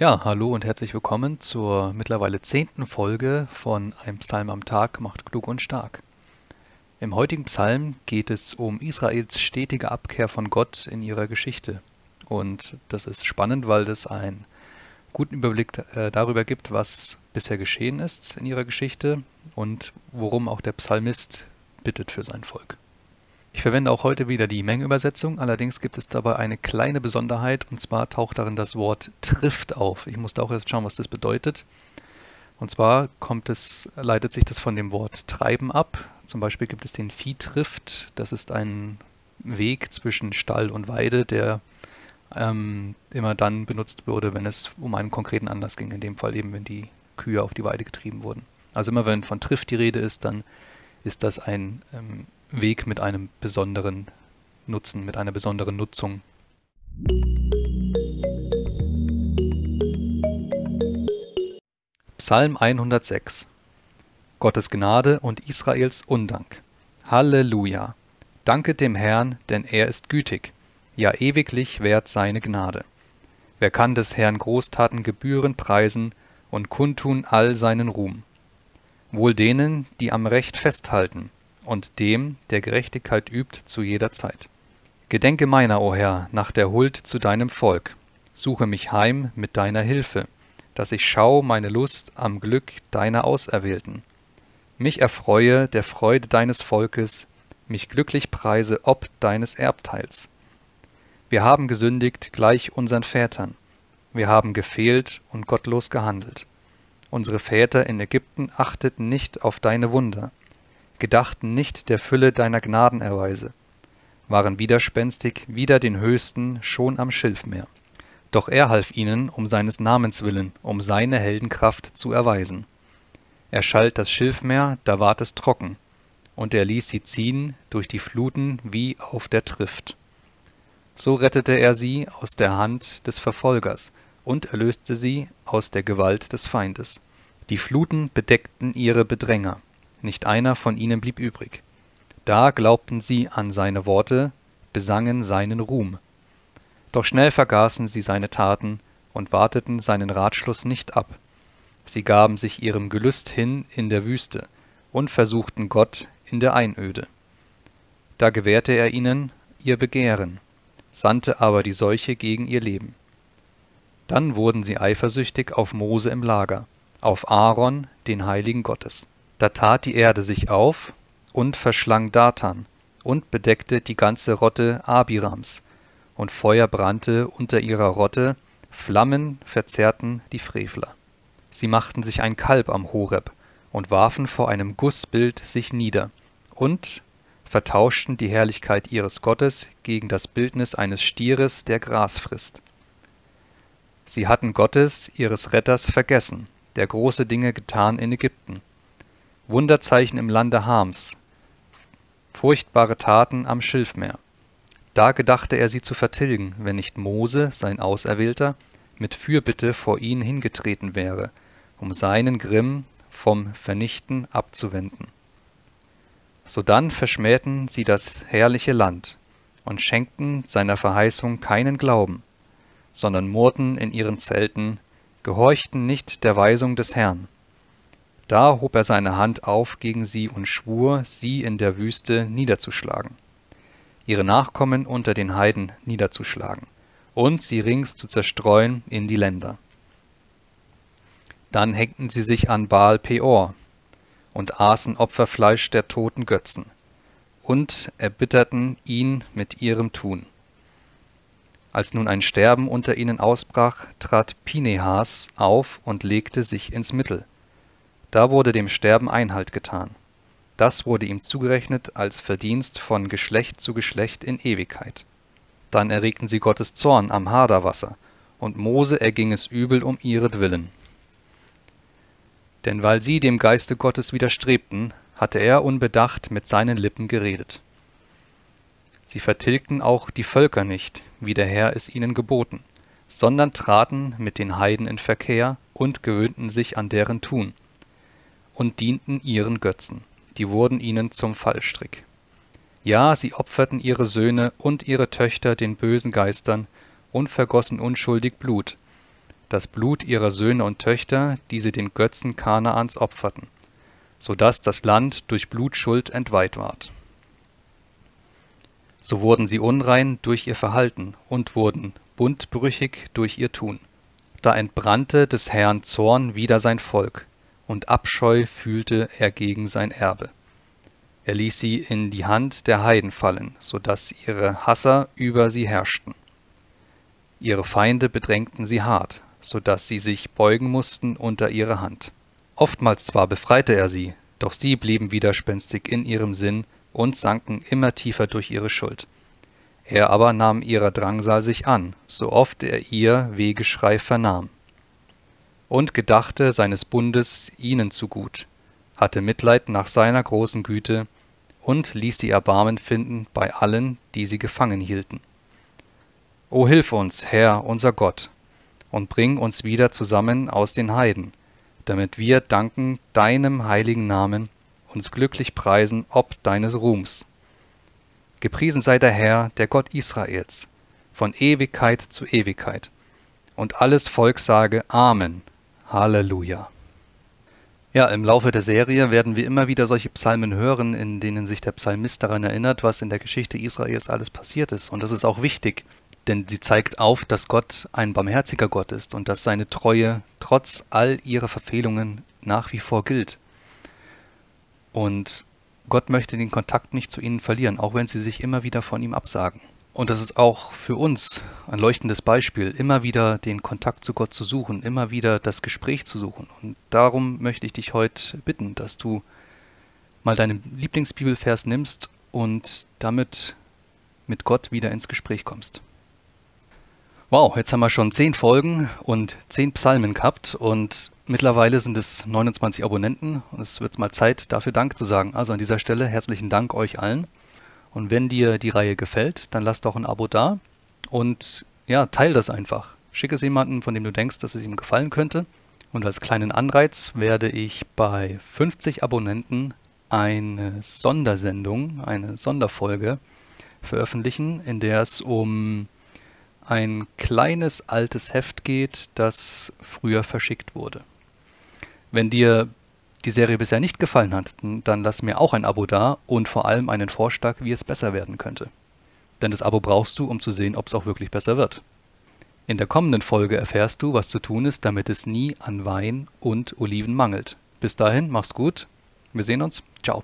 Ja, hallo und herzlich willkommen zur mittlerweile zehnten Folge von Ein Psalm am Tag macht klug und stark. Im heutigen Psalm geht es um Israels stetige Abkehr von Gott in ihrer Geschichte. Und das ist spannend, weil das einen guten Überblick äh, darüber gibt, was bisher geschehen ist in ihrer Geschichte und worum auch der Psalmist bittet für sein Volk. Ich verwende auch heute wieder die Mengenübersetzung, allerdings gibt es dabei eine kleine Besonderheit und zwar taucht darin das Wort trifft auf. Ich musste auch erst schauen, was das bedeutet. Und zwar kommt es, leitet sich das von dem Wort treiben ab. Zum Beispiel gibt es den Viehtrift. Das ist ein Weg zwischen Stall und Weide, der ähm, immer dann benutzt wurde, wenn es um einen konkreten Anlass ging. In dem Fall eben, wenn die Kühe auf die Weide getrieben wurden. Also immer wenn von Trift die Rede ist, dann ist das ein ähm, Weg mit einem besonderen Nutzen, mit einer besonderen Nutzung. Psalm 106 Gottes Gnade und Israels Undank. Halleluja! Danket dem Herrn, denn er ist gütig, ja ewiglich währt seine Gnade. Wer kann des Herrn Großtaten gebührend preisen und kundtun all seinen Ruhm? Wohl denen, die am Recht festhalten, und dem, der Gerechtigkeit übt zu jeder Zeit. Gedenke meiner, o Herr, nach der Huld zu deinem Volk. Suche mich heim mit deiner Hilfe, dass ich schau meine Lust am Glück deiner Auserwählten. Mich erfreue der Freude deines Volkes, mich glücklich preise ob deines Erbteils. Wir haben gesündigt gleich unseren Vätern. Wir haben gefehlt und gottlos gehandelt. Unsere Väter in Ägypten achteten nicht auf deine Wunder gedachten nicht der Fülle deiner Gnadenerweise, waren widerspenstig wider den Höchsten schon am Schilfmeer. Doch er half ihnen um seines Namens willen, um seine Heldenkraft zu erweisen. Er schalt das Schilfmeer, da ward es trocken, und er ließ sie ziehen durch die Fluten wie auf der Trift. So rettete er sie aus der Hand des Verfolgers und erlöste sie aus der Gewalt des Feindes. Die Fluten bedeckten ihre Bedränger, nicht einer von ihnen blieb übrig. Da glaubten sie an seine Worte, besangen seinen Ruhm. Doch schnell vergaßen sie seine Taten und warteten seinen Ratschluss nicht ab. Sie gaben sich ihrem Gelüst hin in der Wüste und versuchten Gott in der Einöde. Da gewährte er ihnen ihr Begehren, sandte aber die Seuche gegen ihr Leben. Dann wurden sie eifersüchtig auf Mose im Lager, auf Aaron, den Heiligen Gottes. Da tat die Erde sich auf und verschlang Datan und bedeckte die ganze Rotte Abirams, und Feuer brannte unter ihrer Rotte, Flammen verzerrten die Frevler. Sie machten sich ein Kalb am Horeb und warfen vor einem Gussbild sich nieder und vertauschten die Herrlichkeit ihres Gottes gegen das Bildnis eines Stieres, der Gras frisst. Sie hatten Gottes, ihres Retters, vergessen, der große Dinge getan in Ägypten Wunderzeichen im Lande Hams, furchtbare Taten am Schilfmeer. Da gedachte er sie zu vertilgen, wenn nicht Mose, sein Auserwählter, mit Fürbitte vor ihn hingetreten wäre, um seinen Grimm vom Vernichten abzuwenden. Sodann verschmähten sie das herrliche Land und schenkten seiner Verheißung keinen Glauben, sondern murrten in ihren Zelten, gehorchten nicht der Weisung des Herrn. Da hob er seine Hand auf gegen sie und schwur, sie in der Wüste niederzuschlagen, ihre Nachkommen unter den Heiden niederzuschlagen und sie rings zu zerstreuen in die Länder. Dann hängten sie sich an Baal Peor und aßen Opferfleisch der toten Götzen und erbitterten ihn mit ihrem Tun. Als nun ein Sterben unter ihnen ausbrach, trat Pinehas auf und legte sich ins Mittel da wurde dem Sterben Einhalt getan. Das wurde ihm zugerechnet als Verdienst von Geschlecht zu Geschlecht in Ewigkeit. Dann erregten sie Gottes Zorn am Haderwasser, und Mose erging es übel um ihretwillen. Denn weil sie dem Geiste Gottes widerstrebten, hatte er unbedacht mit seinen Lippen geredet. Sie vertilgten auch die Völker nicht, wie der Herr es ihnen geboten, sondern traten mit den Heiden in Verkehr und gewöhnten sich an deren Tun und dienten ihren Götzen, die wurden ihnen zum Fallstrick. Ja, sie opferten ihre Söhne und ihre Töchter den bösen Geistern und vergossen unschuldig Blut. das Blut ihrer Söhne und Töchter, die sie den Götzen Kanaans opferten, so dass das Land durch Blutschuld entweiht ward. So wurden sie unrein durch ihr Verhalten und wurden bundbrüchig durch ihr Tun. Da entbrannte des Herrn Zorn wider sein Volk, und Abscheu fühlte er gegen sein Erbe. Er ließ sie in die Hand der Heiden fallen, so dass ihre Hasser über sie herrschten. Ihre Feinde bedrängten sie hart, so dass sie sich beugen mussten unter ihre Hand. Oftmals zwar befreite er sie, doch sie blieben widerspenstig in ihrem Sinn und sanken immer tiefer durch ihre Schuld. Er aber nahm ihrer Drangsal sich an, so oft er ihr Wehgeschrei vernahm. Und gedachte seines Bundes ihnen zugut, hatte Mitleid nach seiner großen Güte und ließ sie Erbarmen finden bei allen, die sie gefangen hielten. O hilf uns, Herr, unser Gott, und bring uns wieder zusammen aus den Heiden, damit wir danken deinem heiligen Namen, uns glücklich preisen ob deines Ruhms. Gepriesen sei der Herr, der Gott Israels, von Ewigkeit zu Ewigkeit. Und alles Volk sage Amen. Halleluja. Ja, im Laufe der Serie werden wir immer wieder solche Psalmen hören, in denen sich der Psalmist daran erinnert, was in der Geschichte Israels alles passiert ist. Und das ist auch wichtig, denn sie zeigt auf, dass Gott ein barmherziger Gott ist und dass seine Treue trotz all ihrer Verfehlungen nach wie vor gilt. Und Gott möchte den Kontakt nicht zu ihnen verlieren, auch wenn sie sich immer wieder von ihm absagen. Und das ist auch für uns ein leuchtendes Beispiel, immer wieder den Kontakt zu Gott zu suchen, immer wieder das Gespräch zu suchen. Und darum möchte ich dich heute bitten, dass du mal deinen Lieblingsbibelvers nimmst und damit mit Gott wieder ins Gespräch kommst. Wow, jetzt haben wir schon zehn Folgen und zehn Psalmen gehabt und mittlerweile sind es 29 Abonnenten. Es wird mal Zeit, dafür Dank zu sagen. Also an dieser Stelle herzlichen Dank euch allen. Und wenn dir die Reihe gefällt, dann lass doch ein Abo da und ja, teil das einfach. Schick es jemandem, von dem du denkst, dass es ihm gefallen könnte. Und als kleinen Anreiz werde ich bei 50 Abonnenten eine Sondersendung, eine Sonderfolge veröffentlichen, in der es um ein kleines altes Heft geht, das früher verschickt wurde. Wenn dir die Serie bisher nicht gefallen hat, dann lass mir auch ein Abo da und vor allem einen Vorschlag, wie es besser werden könnte. Denn das Abo brauchst du, um zu sehen, ob es auch wirklich besser wird. In der kommenden Folge erfährst du, was zu tun ist, damit es nie an Wein und Oliven mangelt. Bis dahin, mach's gut. Wir sehen uns. Ciao.